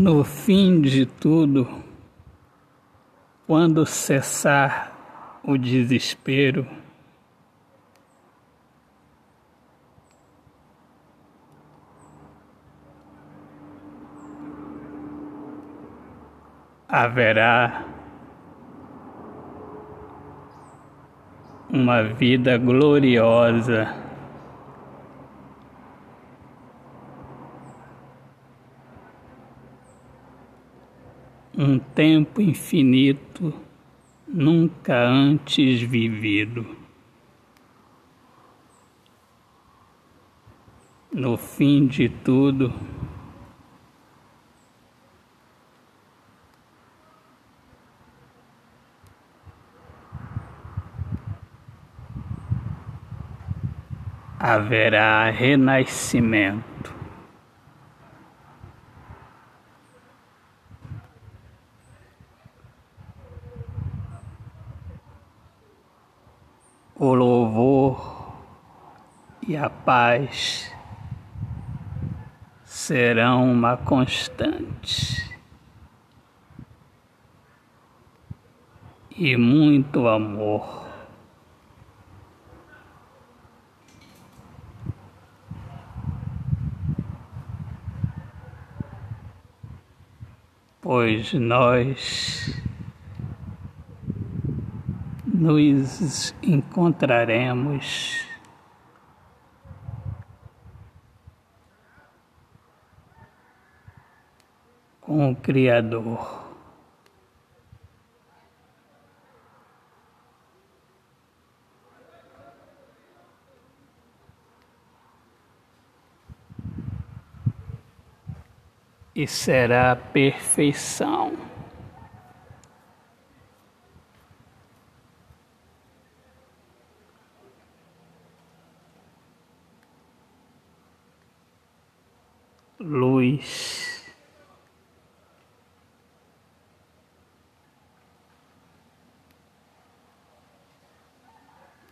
No fim de tudo, quando cessar o desespero, haverá uma vida gloriosa. Um tempo infinito nunca antes vivido. No fim de tudo, haverá renascimento. O louvor e a paz serão uma constante e muito amor. Pois nós nos encontraremos com o Criador. E será perfeição. Luz.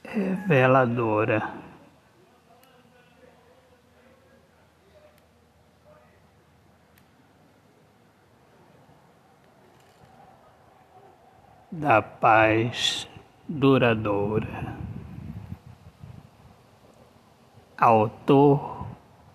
Reveladora. Da paz duradoura. Autor